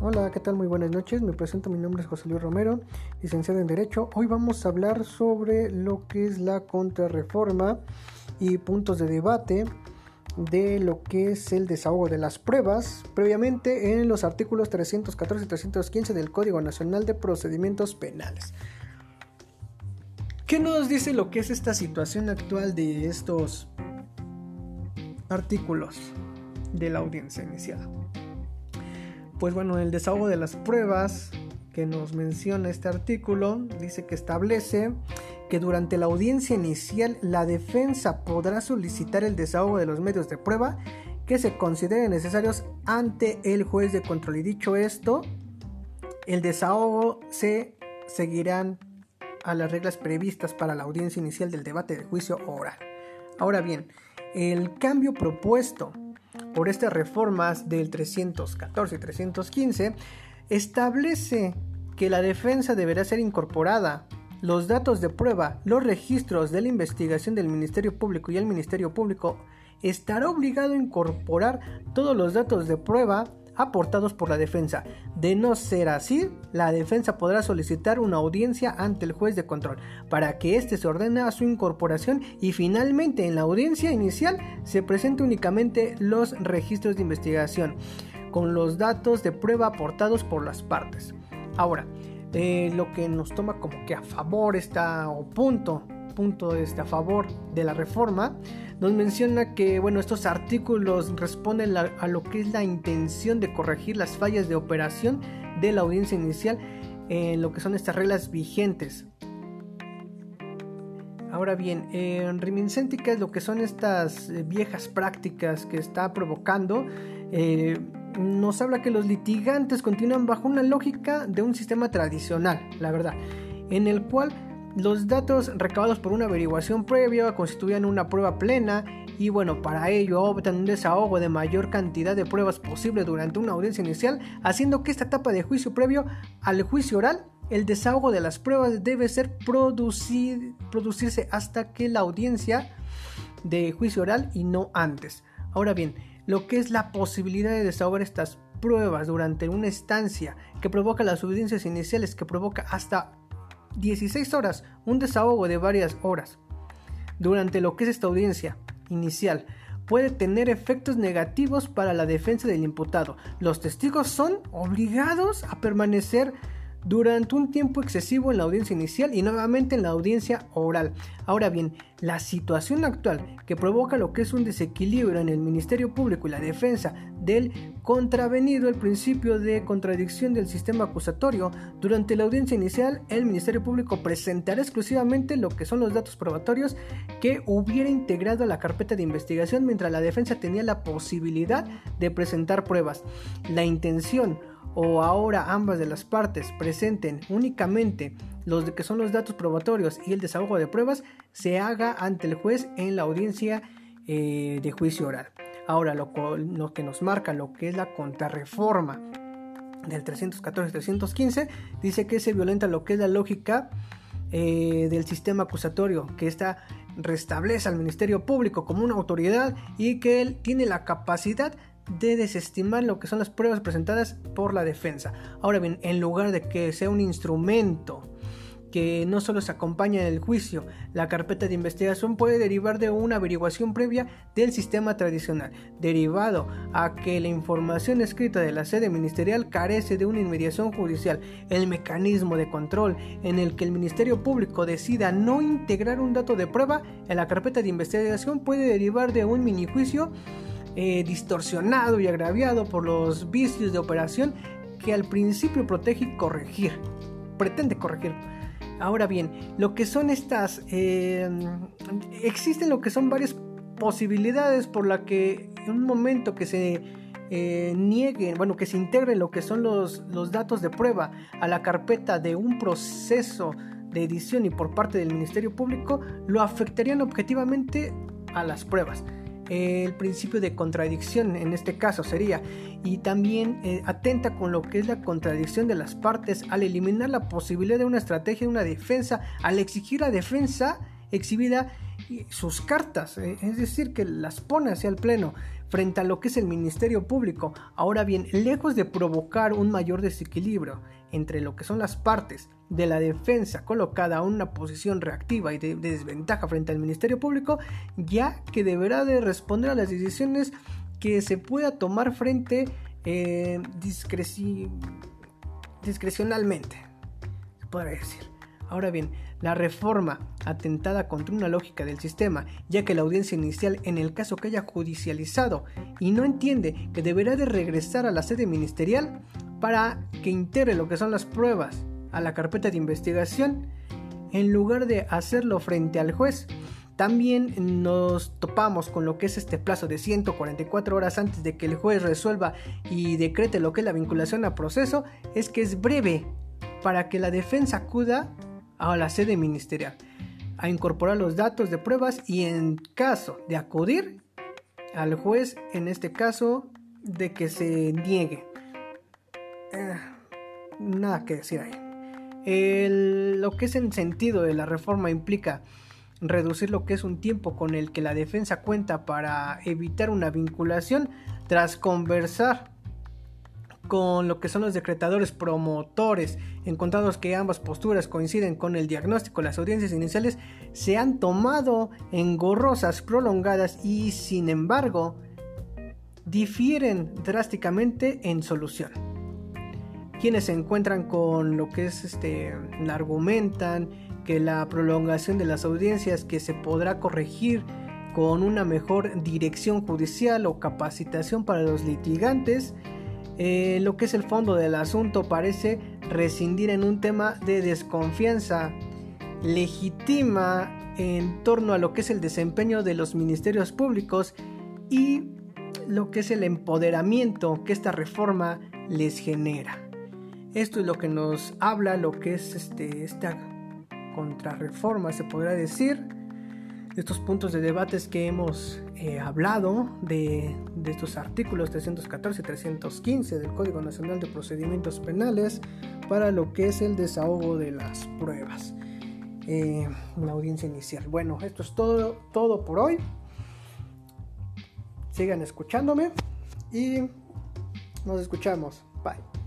Hola, ¿qué tal? Muy buenas noches. Me presento, mi nombre es José Luis Romero, licenciado en Derecho. Hoy vamos a hablar sobre lo que es la contrarreforma y puntos de debate de lo que es el desahogo de las pruebas previamente en los artículos 314 y 315 del Código Nacional de Procedimientos Penales. ¿Qué nos dice lo que es esta situación actual de estos artículos de la audiencia iniciada? Pues bueno, el desahogo de las pruebas que nos menciona este artículo dice que establece que durante la audiencia inicial la defensa podrá solicitar el desahogo de los medios de prueba que se consideren necesarios ante el juez de control. Y dicho esto, el desahogo se seguirán a las reglas previstas para la audiencia inicial del debate de juicio oral. Ahora bien, el cambio propuesto por estas reformas del 314 y 315 establece que la defensa deberá ser incorporada. Los datos de prueba, los registros de la investigación del Ministerio Público y el Ministerio Público estará obligado a incorporar todos los datos de prueba aportados por la defensa. De no ser así, la defensa podrá solicitar una audiencia ante el juez de control para que éste se ordene a su incorporación y finalmente en la audiencia inicial se presente únicamente los registros de investigación con los datos de prueba aportados por las partes. Ahora, eh, lo que nos toma como que a favor está o punto punto este, a favor de la reforma, nos menciona que bueno, estos artículos responden a lo que es la intención de corregir las fallas de operación de la audiencia inicial en lo que son estas reglas vigentes. Ahora bien, en reminiscente es lo que son estas eh, viejas prácticas que está provocando, eh, nos habla que los litigantes continúan bajo una lógica de un sistema tradicional, la verdad, en el cual los datos recabados por una averiguación previa constituían una prueba plena y bueno, para ello optan un desahogo de mayor cantidad de pruebas posible durante una audiencia inicial, haciendo que esta etapa de juicio previo al juicio oral, el desahogo de las pruebas debe ser producirse hasta que la audiencia de juicio oral y no antes. Ahora bien, lo que es la posibilidad de desahogar estas pruebas durante una estancia que provoca las audiencias iniciales, que provoca hasta 16 horas, un desahogo de varias horas. Durante lo que es esta audiencia inicial, puede tener efectos negativos para la defensa del imputado. Los testigos son obligados a permanecer durante un tiempo excesivo en la audiencia inicial y nuevamente en la audiencia oral. Ahora bien, la situación actual que provoca lo que es un desequilibrio en el Ministerio Público y la defensa del contravenido el principio de contradicción del sistema acusatorio, durante la audiencia inicial el Ministerio Público presentará exclusivamente lo que son los datos probatorios que hubiera integrado a la carpeta de investigación mientras la defensa tenía la posibilidad de presentar pruebas. La intención o ahora ambas de las partes presenten únicamente los que son los datos probatorios y el desahogo de pruebas se haga ante el juez en la audiencia eh, de juicio oral. Ahora lo, que nos marca lo que es la contrarreforma del 314-315 dice que se violenta lo que es la lógica eh, del sistema acusatorio, que esta restablece al Ministerio Público como una autoridad y que él tiene la capacidad de desestimar lo que son las pruebas presentadas por la defensa. Ahora bien, en lugar de que sea un instrumento que no solo se acompaña en el juicio, la carpeta de investigación puede derivar de una averiguación previa del sistema tradicional, derivado a que la información escrita de la sede ministerial carece de una inmediación judicial. El mecanismo de control en el que el Ministerio Público decida no integrar un dato de prueba en la carpeta de investigación puede derivar de un mini juicio eh, distorsionado y agraviado por los vicios de operación que al principio protege y corregir, pretende corregir. Ahora bien, lo que son estas, eh, existen lo que son varias posibilidades por la que en un momento que se eh, nieguen, bueno, que se integren lo que son los, los datos de prueba a la carpeta de un proceso de edición y por parte del Ministerio Público, lo afectarían objetivamente a las pruebas el principio de contradicción en este caso sería y también eh, atenta con lo que es la contradicción de las partes al eliminar la posibilidad de una estrategia de una defensa al exigir la defensa exhibida sus cartas, eh, es decir, que las pone hacia el Pleno frente a lo que es el Ministerio Público. Ahora bien, lejos de provocar un mayor desequilibrio entre lo que son las partes de la defensa colocada a una posición reactiva y de, desventaja frente al Ministerio Público, ya que deberá de responder a las decisiones que se pueda tomar frente eh, discrecionalmente, se podría decir. Ahora bien, la reforma atentada contra una lógica del sistema, ya que la audiencia inicial en el caso que haya judicializado y no entiende que deberá de regresar a la sede ministerial para que integre lo que son las pruebas a la carpeta de investigación, en lugar de hacerlo frente al juez. También nos topamos con lo que es este plazo de 144 horas antes de que el juez resuelva y decrete lo que es la vinculación a proceso, es que es breve para que la defensa acuda a la sede ministerial a incorporar los datos de pruebas y en caso de acudir al juez, en este caso de que se niegue. Eh, nada que decir ahí. lo que es en sentido de la reforma implica reducir lo que es un tiempo con el que la defensa cuenta para evitar una vinculación tras conversar con lo que son los decretadores promotores, encontrados que ambas posturas coinciden con el diagnóstico, las audiencias iniciales se han tomado engorrosas, prolongadas y sin embargo difieren drásticamente en solución. Quienes se encuentran con lo que es este, argumentan que la prolongación de las audiencias que se podrá corregir con una mejor dirección judicial o capacitación para los litigantes, eh, lo que es el fondo del asunto parece rescindir en un tema de desconfianza legitima en torno a lo que es el desempeño de los ministerios públicos y lo que es el empoderamiento que esta reforma les genera. Esto es lo que nos habla lo que es este, esta contrarreforma, se podrá decir estos puntos de debates que hemos eh, hablado, de, estos artículos 314 y 315 del Código Nacional de Procedimientos Penales para lo que es el desahogo de las pruebas. Eh, la audiencia inicial. Bueno, esto es todo, todo por hoy. Sigan escuchándome y nos escuchamos. Bye.